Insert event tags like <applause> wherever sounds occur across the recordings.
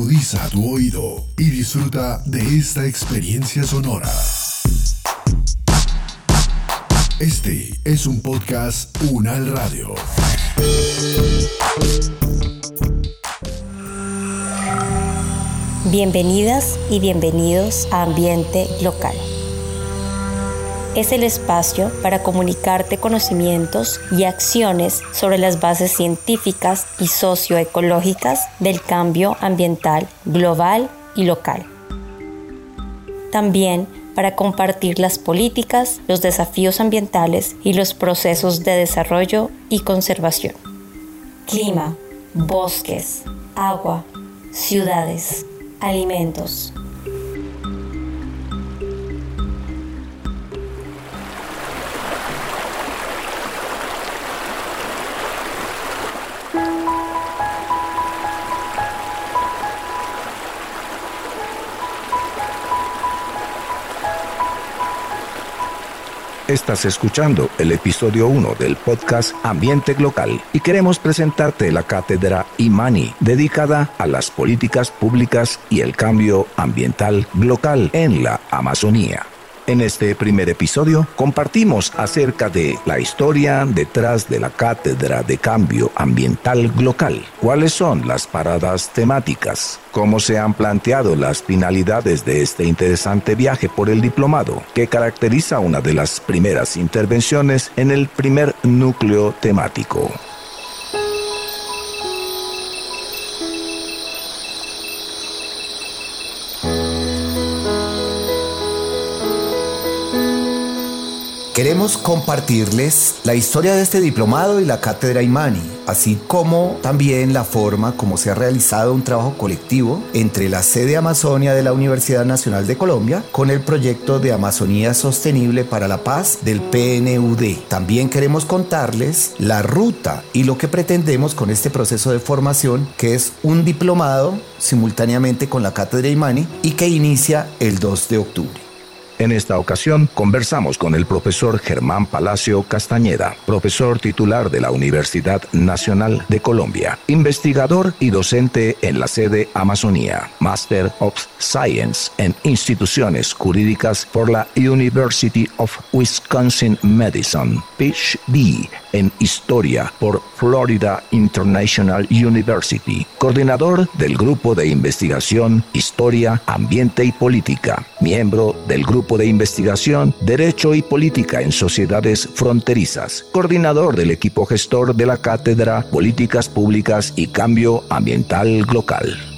Agudiza tu oído y disfruta de esta experiencia sonora. Este es un podcast Unal Radio. Bienvenidas y bienvenidos a Ambiente Local es el espacio para comunicarte conocimientos y acciones sobre las bases científicas y socioecológicas del cambio ambiental global y local. También para compartir las políticas, los desafíos ambientales y los procesos de desarrollo y conservación. Clima, bosques, agua, ciudades, alimentos Estás escuchando el episodio 1 del podcast Ambiente Local y queremos presentarte la cátedra Imani, dedicada a las políticas públicas y el cambio ambiental local en la Amazonía. En este primer episodio compartimos acerca de la historia detrás de la Cátedra de Cambio Ambiental Local, cuáles son las paradas temáticas, cómo se han planteado las finalidades de este interesante viaje por el diplomado, que caracteriza una de las primeras intervenciones en el primer núcleo temático. Queremos compartirles la historia de este diplomado y la cátedra Imani, así como también la forma como se ha realizado un trabajo colectivo entre la sede Amazonia de la Universidad Nacional de Colombia con el proyecto de Amazonía Sostenible para la Paz del PNUD. También queremos contarles la ruta y lo que pretendemos con este proceso de formación, que es un diplomado simultáneamente con la cátedra Imani y que inicia el 2 de octubre. En esta ocasión conversamos con el profesor Germán Palacio Castañeda, profesor titular de la Universidad Nacional de Colombia, investigador y docente en la sede Amazonía, Master of Science en instituciones jurídicas por la University of Wisconsin Madison, PhD en Historia por Florida International University, coordinador del Grupo de Investigación Historia, Ambiente y Política, miembro del Grupo de Investigación Derecho y Política en Sociedades Fronterizas, coordinador del equipo gestor de la Cátedra Políticas Públicas y Cambio Ambiental Local.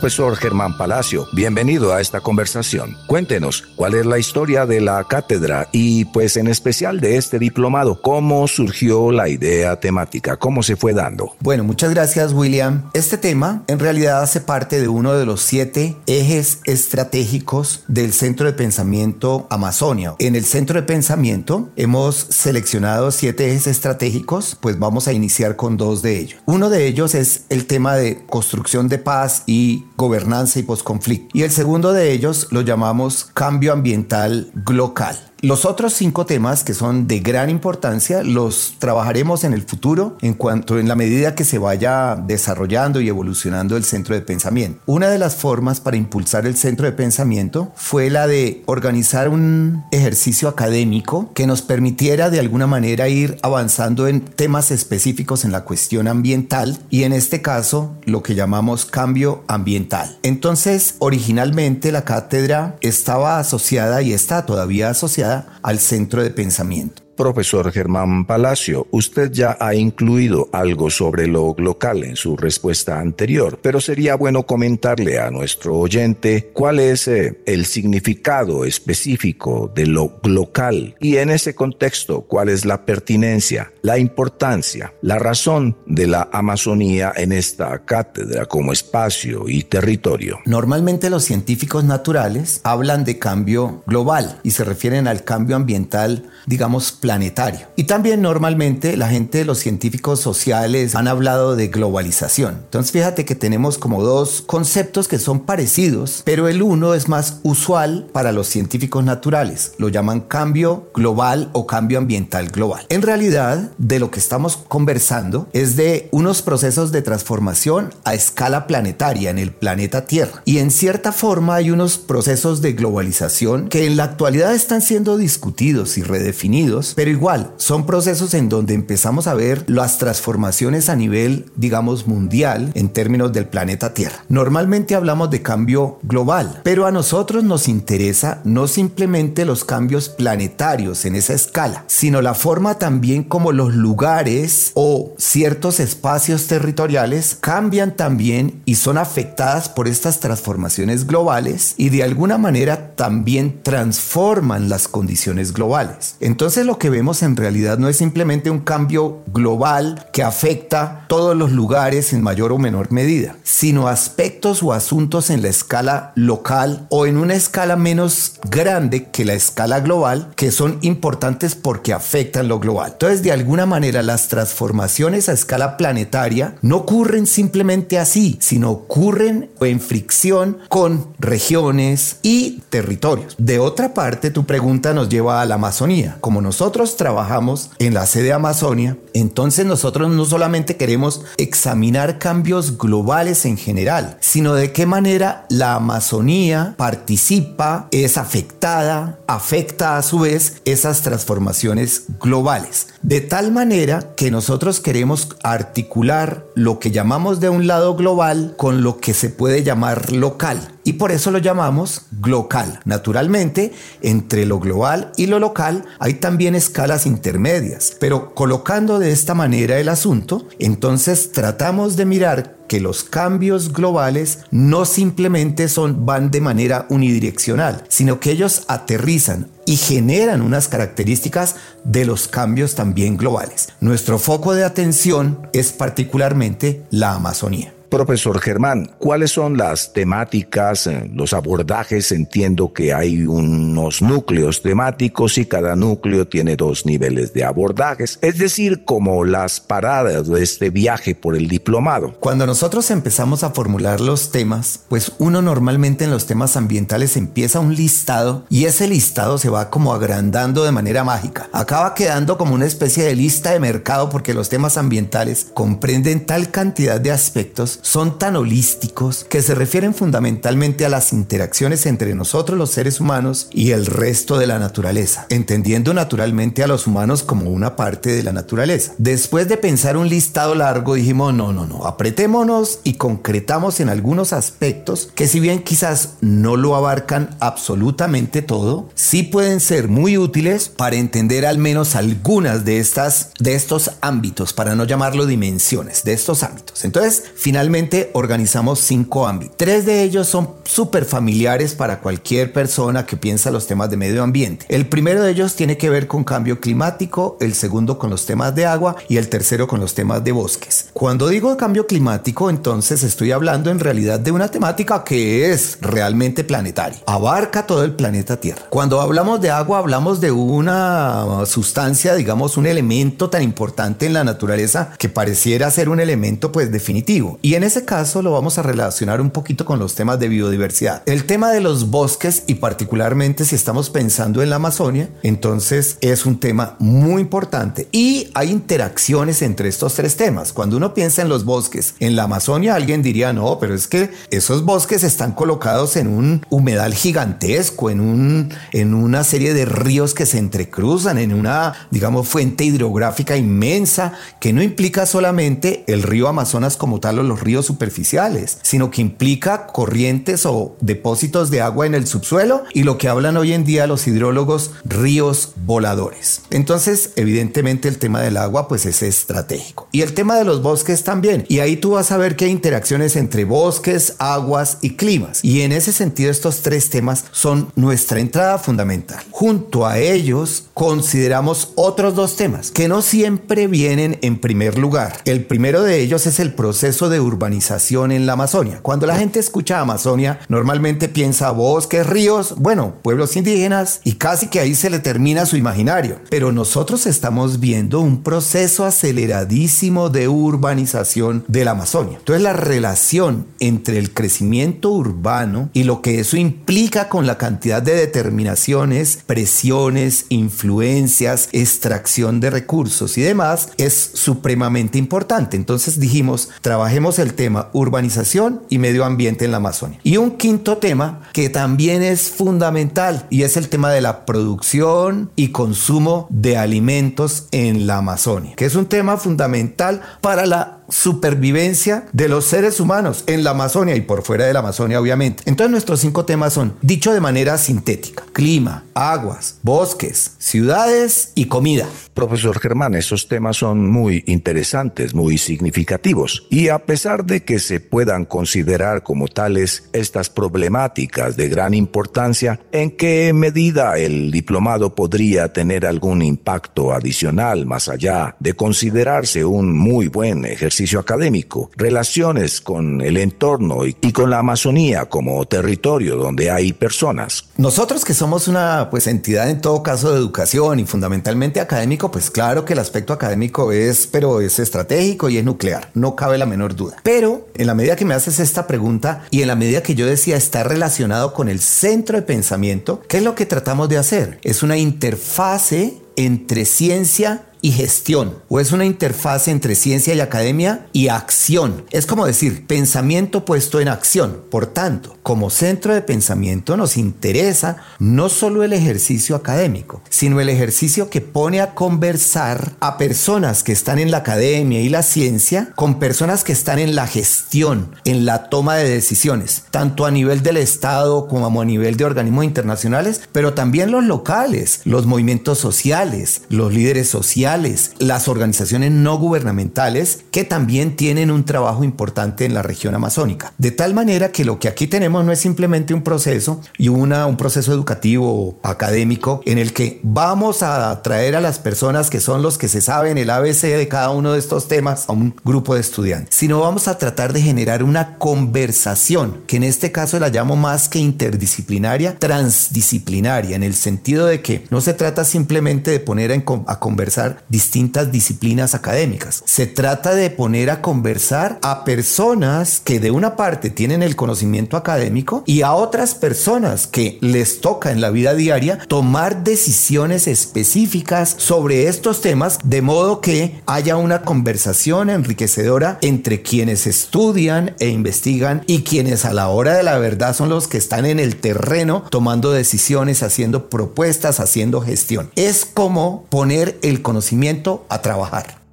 Profesor Germán Palacio, bienvenido a esta conversación. Cuéntenos cuál es la historia de la cátedra y pues en especial de este diplomado, cómo surgió la idea temática, cómo se fue dando. Bueno, muchas gracias William. Este tema en realidad hace parte de uno de los siete ejes estratégicos del Centro de Pensamiento Amazonia. En el Centro de Pensamiento hemos seleccionado siete ejes estratégicos, pues vamos a iniciar con dos de ellos. Uno de ellos es el tema de construcción de paz y gobernanza y posconflicto. Y el segundo de ellos lo llamamos cambio ambiental global. Los otros cinco temas que son de gran importancia los trabajaremos en el futuro en cuanto en la medida que se vaya desarrollando y evolucionando el centro de pensamiento. Una de las formas para impulsar el centro de pensamiento fue la de organizar un ejercicio académico que nos permitiera de alguna manera ir avanzando en temas específicos en la cuestión ambiental y en este caso lo que llamamos cambio ambiental. Entonces, originalmente la cátedra estaba asociada y está todavía asociada al centro de pensamiento. Profesor Germán Palacio, usted ya ha incluido algo sobre lo local en su respuesta anterior, pero sería bueno comentarle a nuestro oyente cuál es eh, el significado específico de lo local y en ese contexto cuál es la pertinencia, la importancia, la razón de la Amazonía en esta cátedra como espacio y territorio. Normalmente los científicos naturales hablan de cambio global y se refieren al cambio ambiental, digamos, planetario. Y también normalmente la gente, los científicos sociales han hablado de globalización. Entonces fíjate que tenemos como dos conceptos que son parecidos, pero el uno es más usual para los científicos naturales. Lo llaman cambio global o cambio ambiental global. En realidad, de lo que estamos conversando es de unos procesos de transformación a escala planetaria en el planeta Tierra. Y en cierta forma hay unos procesos de globalización que en la actualidad están siendo discutidos y redefinidos, pero igual son procesos en donde empezamos a ver las transformaciones a nivel, digamos, mundial en términos del planeta Tierra. Normalmente hablamos de cambio global, pero a nosotros nos interesa no simplemente los cambios planetarios en esa escala, sino la forma también como los lugares o ciertos espacios territoriales cambian también y son afectadas por estas transformaciones globales y de alguna manera también transforman las condiciones globales. Entonces lo que vemos en realidad no es simplemente un cambio global que afecta todos los lugares en mayor o menor medida, sino aspectos o asuntos en la escala local o en una escala menos grande que la escala global que son importantes porque afectan lo global. Entonces de alguna manera las transformaciones a escala planetaria no ocurren simplemente así, sino ocurren en fricción con regiones y territorios. De otra parte, tu pregunta nos lleva a la Amazonía. Como nosotros trabajamos en la sede Amazonia, entonces nosotros no solamente queremos examinar cambios globales en general, sino de qué manera la Amazonía participa, es afectada, afecta a su vez esas transformaciones globales. De tal manera que nosotros queremos articular lo que llamamos de un lado global con lo que se puede llamar local y por eso lo llamamos glocal. Naturalmente, entre lo global y lo local hay también escalas intermedias, pero colocando de esta manera el asunto, entonces tratamos de mirar que los cambios globales no simplemente son van de manera unidireccional, sino que ellos aterrizan y generan unas características de los cambios también globales. Nuestro foco de atención es particularmente la Amazonía. Profesor Germán, ¿cuáles son las temáticas, eh, los abordajes? Entiendo que hay unos núcleos temáticos y cada núcleo tiene dos niveles de abordajes, es decir, como las paradas de este viaje por el diplomado. Cuando nosotros empezamos a formular los temas, pues uno normalmente en los temas ambientales empieza un listado y ese listado se va como agrandando de manera mágica. Acaba quedando como una especie de lista de mercado porque los temas ambientales comprenden tal cantidad de aspectos son tan holísticos que se refieren fundamentalmente a las interacciones entre nosotros los seres humanos y el resto de la naturaleza, entendiendo naturalmente a los humanos como una parte de la naturaleza. Después de pensar un listado largo dijimos, no, no, no, apretémonos y concretamos en algunos aspectos que si bien quizás no lo abarcan absolutamente todo, sí pueden ser muy útiles para entender al menos algunas de estas de estos ámbitos, para no llamarlo dimensiones, de estos ámbitos. Entonces, finalmente organizamos cinco ámbitos. Tres de ellos son súper familiares para cualquier persona que piensa los temas de medio ambiente. El primero de ellos tiene que ver con cambio climático, el segundo con los temas de agua y el tercero con los temas de bosques. Cuando digo cambio climático, entonces estoy hablando en realidad de una temática que es realmente planetaria. Abarca todo el planeta Tierra. Cuando hablamos de agua, hablamos de una sustancia, digamos, un elemento tan importante en la naturaleza que pareciera ser un elemento pues definitivo. Y ese caso lo vamos a relacionar un poquito con los temas de biodiversidad. El tema de los bosques y particularmente si estamos pensando en la Amazonia, entonces es un tema muy importante y hay interacciones entre estos tres temas. Cuando uno piensa en los bosques en la Amazonia, alguien diría, no, pero es que esos bosques están colocados en un humedal gigantesco, en, un, en una serie de ríos que se entrecruzan, en una, digamos, fuente hidrográfica inmensa que no implica solamente el río Amazonas como tal o los ríos superficiales, sino que implica corrientes o depósitos de agua en el subsuelo y lo que hablan hoy en día los hidrólogos, ríos voladores. Entonces, evidentemente el tema del agua pues es estratégico. Y el tema de los bosques también. Y ahí tú vas a ver que hay interacciones entre bosques, aguas y climas. Y en ese sentido estos tres temas son nuestra entrada fundamental. Junto a ellos consideramos otros dos temas que no siempre vienen en primer lugar. El primero de ellos es el proceso de urbanización en la Amazonia. Cuando la gente escucha Amazonia, normalmente piensa bosques, ríos, bueno, pueblos indígenas y casi que ahí se le termina su imaginario. Pero nosotros estamos viendo un proceso aceleradísimo de urbanización de la Amazonia. Entonces la relación entre el crecimiento urbano y lo que eso implica con la cantidad de determinaciones, presiones, influencias, extracción de recursos y demás es supremamente importante. Entonces dijimos, trabajemos el tema urbanización y medio ambiente en la Amazonia. Y un quinto tema que también es fundamental y es el tema de la producción y consumo de alimentos en la Amazonia, que es un tema fundamental para la supervivencia de los seres humanos en la Amazonia y por fuera de la Amazonia, obviamente. Entonces nuestros cinco temas son, dicho de manera sintética, clima, aguas, bosques, ciudades y comida. Profesor Germán, esos temas son muy interesantes, muy significativos. Y a pesar de que se puedan considerar como tales estas problemáticas de gran importancia, ¿en qué medida el diplomado podría tener algún impacto adicional más allá de considerarse un muy buen ejercicio? Académico, relaciones con el entorno y, y, con la Amazonía como territorio donde hay personas. Nosotros que somos una pues entidad en todo caso de educación y fundamentalmente académico, pues claro que el aspecto académico es, pero es estratégico y es nuclear, no cabe la menor duda. Pero en la medida que me haces esta pregunta y en la medida que yo decía está relacionado con el centro de pensamiento, ¿qué es lo que tratamos de hacer? Es una interfase entre ciencia y gestión, o es una interfaz entre ciencia y academia y acción. Es como decir, pensamiento puesto en acción. Por tanto, como centro de pensamiento nos interesa no solo el ejercicio académico, sino el ejercicio que pone a conversar a personas que están en la academia y la ciencia con personas que están en la gestión, en la toma de decisiones, tanto a nivel del Estado como a nivel de organismos internacionales, pero también los locales, los movimientos sociales, los líderes sociales, las organizaciones no gubernamentales que también tienen un trabajo importante en la región amazónica. De tal manera que lo que aquí tenemos no es simplemente un proceso y una, un proceso educativo académico en el que vamos a traer a las personas que son los que se saben el ABC de cada uno de estos temas a un grupo de estudiantes, sino vamos a tratar de generar una conversación que en este caso la llamo más que interdisciplinaria, transdisciplinaria, en el sentido de que no se trata simplemente de poner a conversar distintas disciplinas académicas. Se trata de poner a conversar a personas que de una parte tienen el conocimiento académico y a otras personas que les toca en la vida diaria tomar decisiones específicas sobre estos temas de modo que haya una conversación enriquecedora entre quienes estudian e investigan y quienes a la hora de la verdad son los que están en el terreno tomando decisiones, haciendo propuestas, haciendo gestión. Es como poner el conocimiento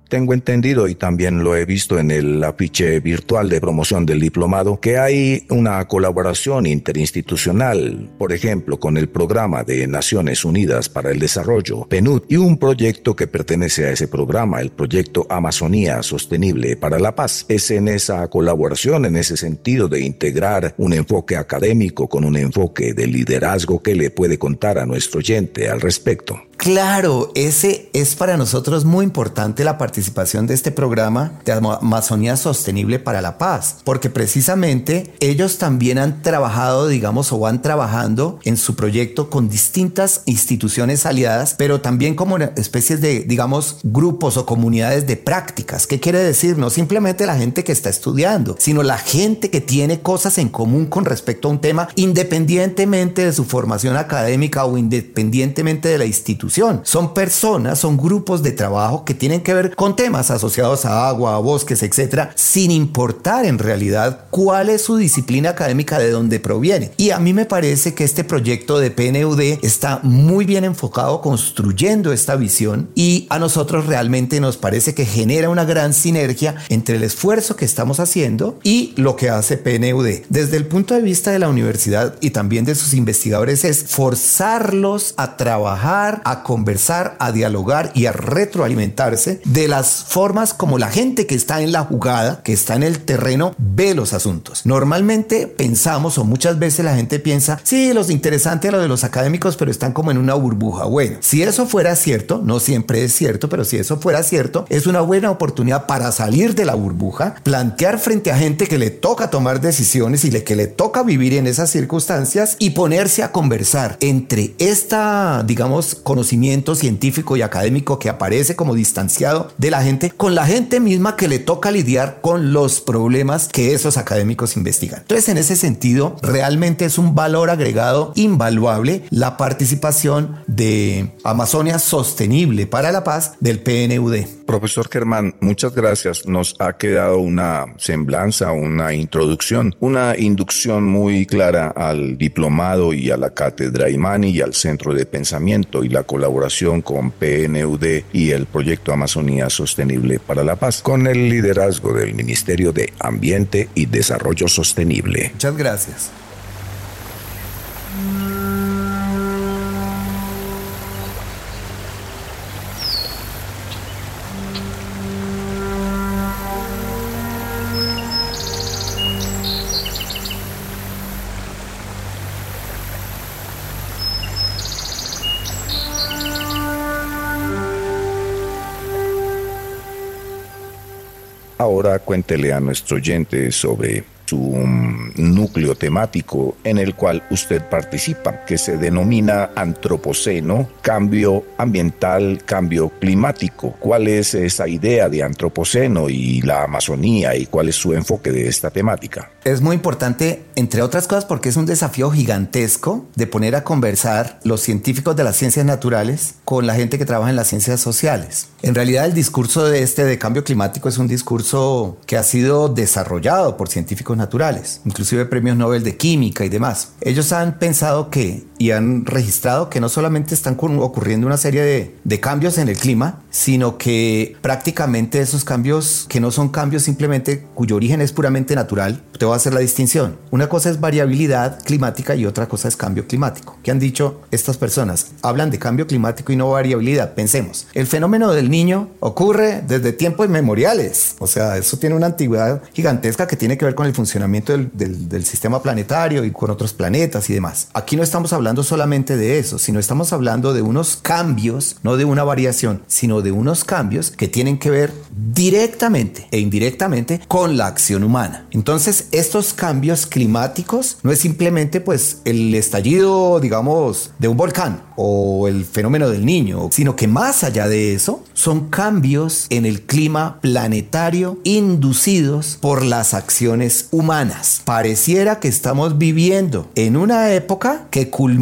Tengo entendido y también lo he visto en el afiche virtual de promoción del diplomado que hay una colaboración interinstitucional, por ejemplo, con el Programa de Naciones Unidas para el Desarrollo, PNUD, y un proyecto que pertenece a ese programa, el proyecto Amazonía Sostenible para la Paz. Es en esa colaboración, en ese sentido de integrar un enfoque académico con un enfoque de liderazgo que le puede contar a nuestro oyente al respecto. Claro, ese es para nosotros muy importante la participación de este programa de Amazonía Sostenible para la Paz, porque precisamente ellos también han trabajado, digamos, o van trabajando en su proyecto con distintas instituciones aliadas, pero también como especies de, digamos, grupos o comunidades de prácticas. ¿Qué quiere decir? No simplemente la gente que está estudiando, sino la gente que tiene cosas en común con respecto a un tema, independientemente de su formación académica o independientemente de la institución son personas, son grupos de trabajo que tienen que ver con temas asociados a agua, a bosques, etcétera, sin importar en realidad cuál es su disciplina académica de dónde proviene. Y a mí me parece que este proyecto de PNUD está muy bien enfocado construyendo esta visión y a nosotros realmente nos parece que genera una gran sinergia entre el esfuerzo que estamos haciendo y lo que hace PNUD. Desde el punto de vista de la universidad y también de sus investigadores es forzarlos a trabajar, a conversar, a dialogar y a retroalimentarse de las formas como la gente que está en la jugada, que está en el terreno, ve los asuntos. Normalmente pensamos o muchas veces la gente piensa, sí, los interesantes lo de los académicos, pero están como en una burbuja. Bueno, si eso fuera cierto, no siempre es cierto, pero si eso fuera cierto, es una buena oportunidad para salir de la burbuja, plantear frente a gente que le toca tomar decisiones y que le toca vivir en esas circunstancias y ponerse a conversar entre esta, digamos, conocimiento científico y académico que aparece como distanciado de la gente con la gente misma que le toca lidiar con los problemas que esos académicos investigan. Entonces, en ese sentido, realmente es un valor agregado invaluable la participación de Amazonia Sostenible para la Paz del PNUD. Profesor Germán, muchas gracias. Nos ha quedado una semblanza, una introducción, una inducción muy clara al diplomado y a la cátedra Imani y al centro de pensamiento y la colaboración con PNUD y el proyecto Amazonía Sostenible para la Paz, con el liderazgo del Ministerio de Ambiente y Desarrollo Sostenible. Muchas gracias. Ahora cuéntele a nuestro oyente sobre su um, núcleo temático en el cual usted participa, que se denomina antropoceno, cambio ambiental, cambio climático. ¿Cuál es esa idea de antropoceno y la Amazonía y cuál es su enfoque de esta temática? Es muy importante, entre otras cosas, porque es un desafío gigantesco de poner a conversar los científicos de las ciencias naturales con la gente que trabaja en las ciencias sociales. En realidad el discurso de este de cambio climático es un discurso que ha sido desarrollado por científicos naturales, inclusive premios Nobel de química y demás. Ellos han pensado que y han registrado que no solamente están ocurriendo una serie de, de cambios en el clima, sino que prácticamente esos cambios que no son cambios simplemente cuyo origen es puramente natural, te voy a hacer la distinción. Una cosa es variabilidad climática y otra cosa es cambio climático. ¿Qué han dicho estas personas? Hablan de cambio climático y no variabilidad. Pensemos, el fenómeno del niño ocurre desde tiempos inmemoriales. O sea, eso tiene una antigüedad gigantesca que tiene que ver con el funcionamiento del, del, del sistema planetario y con otros planetas y demás. Aquí no estamos hablando solamente de eso, sino estamos hablando de unos cambios, no de una variación, sino de unos cambios que tienen que ver directamente e indirectamente con la acción humana. Entonces, estos cambios climáticos no es simplemente pues el estallido, digamos, de un volcán o el fenómeno del niño, sino que más allá de eso, son cambios en el clima planetario inducidos por las acciones humanas. Pareciera que estamos viviendo en una época que culmina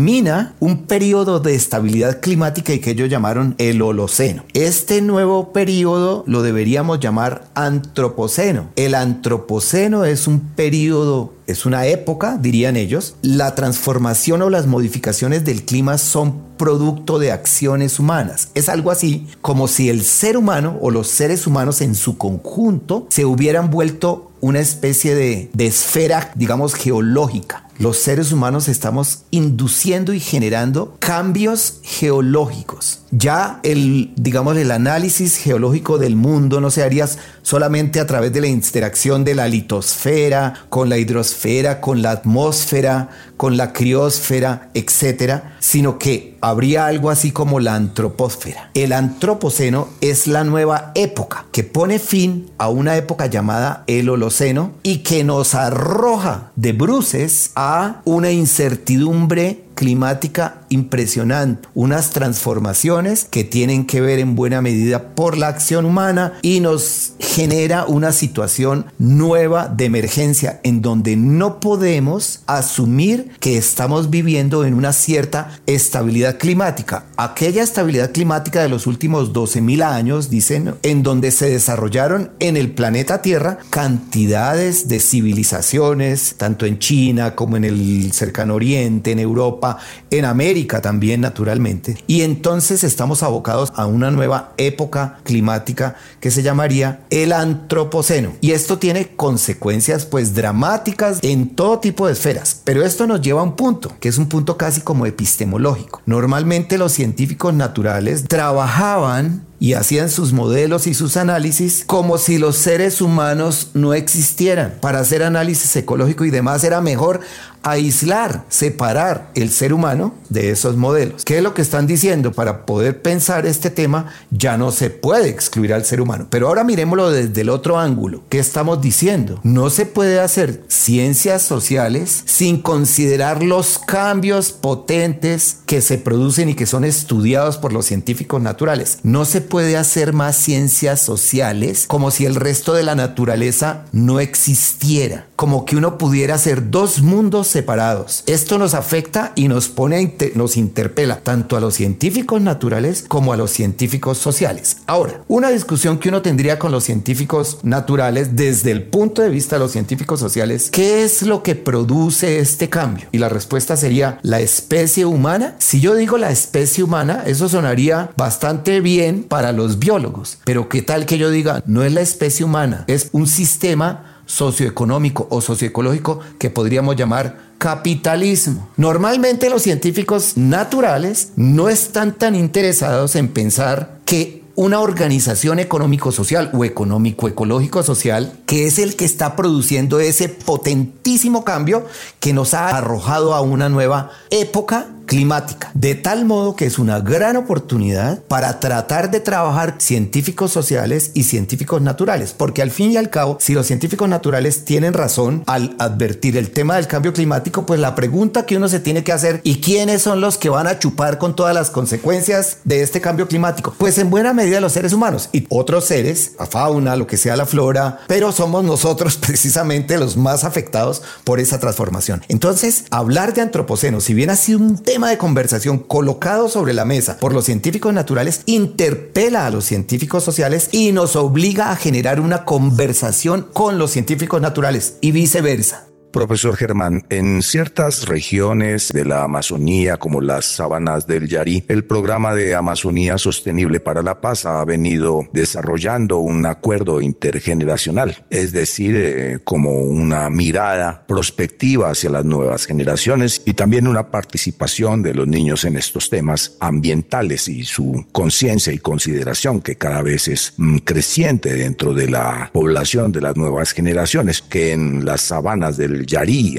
un periodo de estabilidad climática y que ellos llamaron el Holoceno. Este nuevo periodo lo deberíamos llamar antropoceno. El antropoceno es un periodo es una época, dirían ellos. La transformación o las modificaciones del clima son producto de acciones humanas. Es algo así como si el ser humano o los seres humanos en su conjunto se hubieran vuelto una especie de esfera, digamos, geológica los seres humanos estamos induciendo y generando cambios geológicos. Ya el, digamos, el análisis geológico del mundo no se haría solamente a través de la interacción de la litosfera con la hidrosfera, con la atmósfera, con la criosfera, etcétera, sino que habría algo así como la antropósfera. El antropoceno es la nueva época que pone fin a una época llamada el Holoceno y que nos arroja de bruces a una incertidumbre climática impresionante, unas transformaciones que tienen que ver en buena medida por la acción humana y nos genera una situación nueva de emergencia en donde no podemos asumir que estamos viviendo en una cierta estabilidad climática. Aquella estabilidad climática de los últimos 12.000 años, dicen, en donde se desarrollaron en el planeta Tierra cantidades de civilizaciones, tanto en China como en el cercano oriente, en Europa, En América también naturalmente. Y entonces estamos abocados a una nueva época climática que se llamaría el antropoceno. Y esto tiene consecuencias pues dramáticas en todo tipo de esferas. Pero esto nos lleva a un punto, que es un punto casi como epistemológico. Normalmente los científicos naturales trabajaban y hacían sus modelos y sus análisis como si los seres humanos no existieran. Para hacer análisis ecológico y demás era mejor aislar, separar el ser humano de esos modelos. ¿Qué es lo que están diciendo? Para poder pensar este tema ya no se puede excluir al ser humano. Pero ahora miremoslo desde el otro ángulo. ¿Qué estamos diciendo? No se puede hacer ciencias sociales sin considerar los cambios potentes que se producen y que son estudiados por los científicos naturales. No se puede hacer más ciencias sociales como si el resto de la naturaleza no existiera. Como que uno pudiera hacer dos mundos separados. Esto nos afecta y nos pone, nos interpela tanto a los científicos naturales como a los científicos sociales. Ahora, una discusión que uno tendría con los científicos naturales desde el punto de vista de los científicos sociales, ¿qué es lo que produce este cambio? Y la respuesta sería la especie humana. Si yo digo la especie humana, eso sonaría bastante bien para los biólogos, pero ¿qué tal que yo diga no es la especie humana, es un sistema socioeconómico o socioecológico que podríamos llamar capitalismo. Normalmente los científicos naturales no están tan interesados en pensar que una organización económico-social o económico-ecológico-social que es el que está produciendo ese potentísimo cambio que nos ha arrojado a una nueva época climática, de tal modo que es una gran oportunidad para tratar de trabajar científicos sociales y científicos naturales, porque al fin y al cabo, si los científicos naturales tienen razón al advertir el tema del cambio climático, pues la pregunta que uno se tiene que hacer, ¿y quiénes son los que van a chupar con todas las consecuencias de este cambio climático? Pues en buena medida los seres humanos y otros seres, la fauna, lo que sea la flora, pero somos nosotros <laughs> precisamente los más afectados por esa transformación. Entonces, hablar de antropoceno, si bien ha sido un tema de conversación colocado sobre la mesa por los científicos naturales interpela a los científicos sociales y nos obliga a generar una conversación con los científicos naturales y viceversa. Profesor Germán, en ciertas regiones de la Amazonía, como las sabanas del Yarí, el programa de Amazonía Sostenible para la Paz ha venido desarrollando un acuerdo intergeneracional, es decir, eh, como una mirada prospectiva hacia las nuevas generaciones y también una participación de los niños en estos temas ambientales y su conciencia y consideración que cada vez es mm, creciente dentro de la población de las nuevas generaciones, que en las sabanas del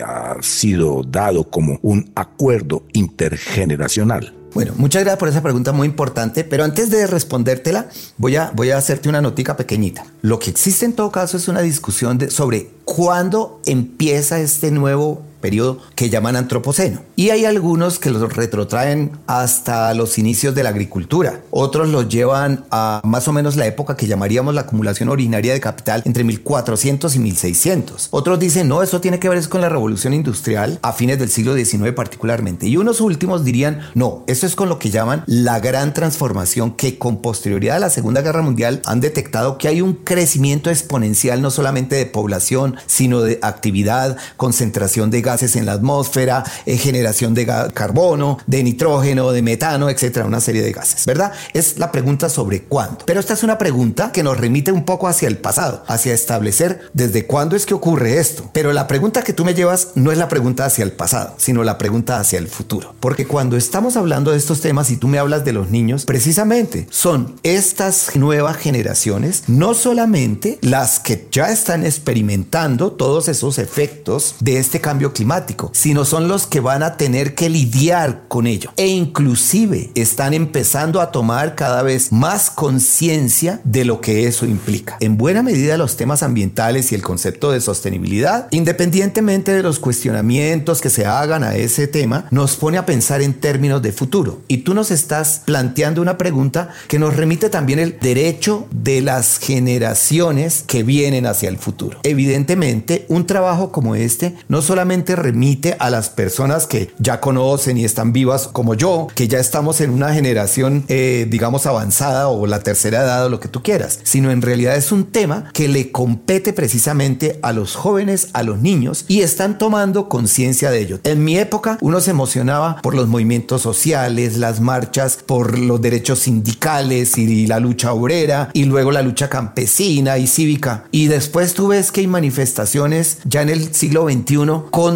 Ha sido dado como un acuerdo intergeneracional? Bueno, muchas gracias por esa pregunta muy importante, pero antes de respondértela, voy a, voy a hacerte una notica pequeñita. Lo que existe en todo caso es una discusión de, sobre cuándo empieza este nuevo periodo que llaman antropoceno. Y hay algunos que los retrotraen hasta los inicios de la agricultura. Otros los llevan a más o menos la época que llamaríamos la acumulación originaria de capital entre 1400 y 1600. Otros dicen, no, eso tiene que ver con la revolución industrial a fines del siglo XIX particularmente. Y unos últimos dirían, no, eso es con lo que llaman la gran transformación que con posterioridad a la Segunda Guerra Mundial han detectado que hay un crecimiento exponencial no solamente de población, sino de actividad, concentración de gases en la atmósfera, eh, generación de carbono, de nitrógeno, de metano, etcétera, una serie de gases, ¿verdad? Es la pregunta sobre cuándo. Pero esta es una pregunta que nos remite un poco hacia el pasado, hacia establecer desde cuándo es que ocurre esto. Pero la pregunta que tú me llevas no es la pregunta hacia el pasado, sino la pregunta hacia el futuro. Porque cuando estamos hablando de estos temas y tú me hablas de los niños, precisamente son estas nuevas generaciones, no solamente las que ya están experimentando todos esos efectos de este cambio climático, sino son los que van a tener que lidiar con ello. E inclusive están empezando a tomar cada vez más conciencia de lo que eso implica. En buena medida los temas ambientales y el concepto de sostenibilidad, independientemente de los cuestionamientos que se hagan a ese tema, nos pone a pensar en términos de futuro. Y tú nos estás planteando una pregunta que nos remite también el derecho de las generaciones que vienen hacia el futuro. Evidentemente, un trabajo como este no solamente solamente remite a las personas que ya conocen y están vivas como yo, que ya estamos en una generación, eh, digamos, avanzada o la tercera edad o lo que tú quieras, sino en realidad es un tema que le compete precisamente a los jóvenes, a los niños y están tomando conciencia de ello. En mi época uno se emocionaba por los movimientos sociales, las marchas por los derechos sindicales y la lucha obrera y luego la lucha campesina y cívica. Y después tú ves que hay manifestaciones ya en el siglo XXI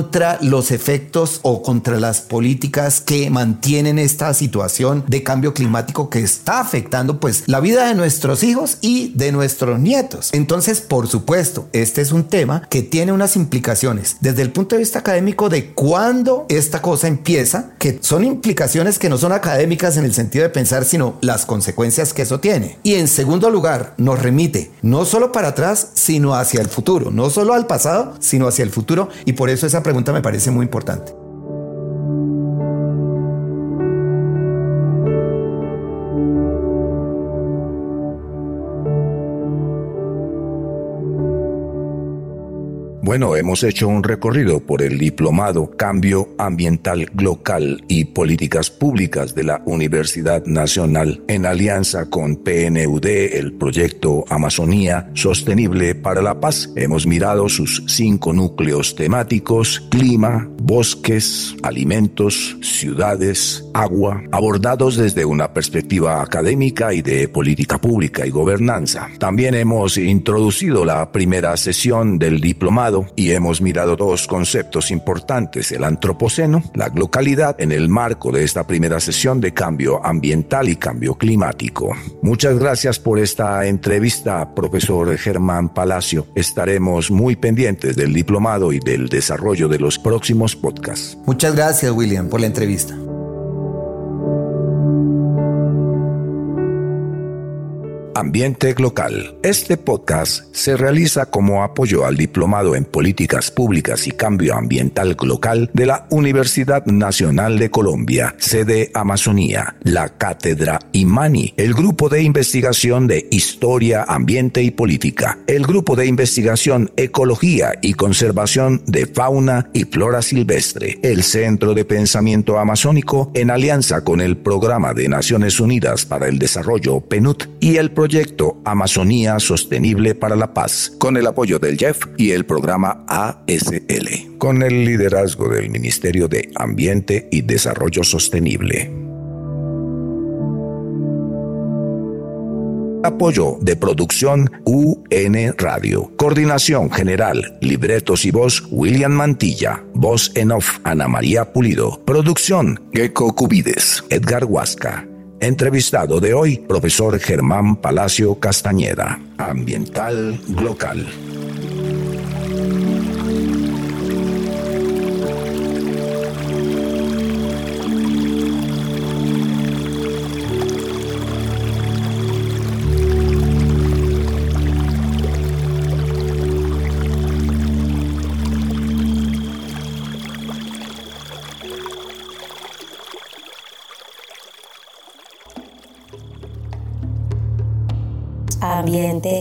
contra los efectos o contra las políticas que mantienen esta situación de cambio climático que está afectando pues la vida de nuestros hijos y de nuestros nietos. Entonces, por supuesto, este es un tema que tiene unas implicaciones desde el punto de vista académico de cuándo esta cosa empieza, que son implicaciones que no son académicas en el sentido de pensar, sino las consecuencias que eso tiene. Y en segundo lugar, nos remite no solo para atrás, sino hacia el futuro, no solo al pasado, sino hacia el futuro. Y por eso esa pregunta me parece muy importante. Bueno, hemos hecho un recorrido por el diplomado Cambio Ambiental Local y Políticas Públicas de la Universidad Nacional en alianza con PNUD, el proyecto Amazonía Sostenible para la Paz. Hemos mirado sus cinco núcleos temáticos, clima, bosques, alimentos, ciudades, agua, abordados desde una perspectiva académica y de política pública y gobernanza. También hemos introducido la primera sesión del diplomado y hemos mirado dos conceptos importantes, el antropoceno, la localidad, en el marco de esta primera sesión de cambio ambiental y cambio climático. Muchas gracias por esta entrevista, profesor Germán Palacio. Estaremos muy pendientes del diplomado y del desarrollo de los próximos podcasts. Muchas gracias, William, por la entrevista. Ambiente Local. Este podcast se realiza como apoyo al Diplomado en Políticas Públicas y Cambio Ambiental Local de la Universidad Nacional de Colombia, sede Amazonía, la Cátedra Imani, el Grupo de Investigación de Historia, Ambiente y Política, el Grupo de Investigación Ecología y Conservación de Fauna y Flora Silvestre, el Centro de Pensamiento Amazónico en alianza con el Programa de Naciones Unidas para el Desarrollo PNUD y el proyecto proyecto Amazonía Sostenible para la Paz, con el apoyo del JEF y el programa ASL, con el liderazgo del Ministerio de Ambiente y Desarrollo Sostenible. Apoyo de producción UN Radio. Coordinación general, libretos y voz William Mantilla. Voz en off Ana María Pulido. Producción Gecko Cubides. Edgar Huasca. Entrevistado de hoy, profesor Germán Palacio Castañeda, ambiental local.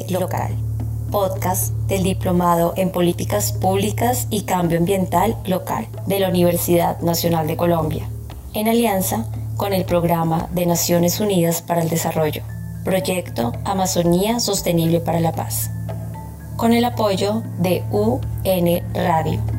Local, podcast del Diplomado en Políticas Públicas y Cambio Ambiental Local de la Universidad Nacional de Colombia, en alianza con el Programa de Naciones Unidas para el Desarrollo, Proyecto Amazonía Sostenible para la Paz, con el apoyo de UN Radio.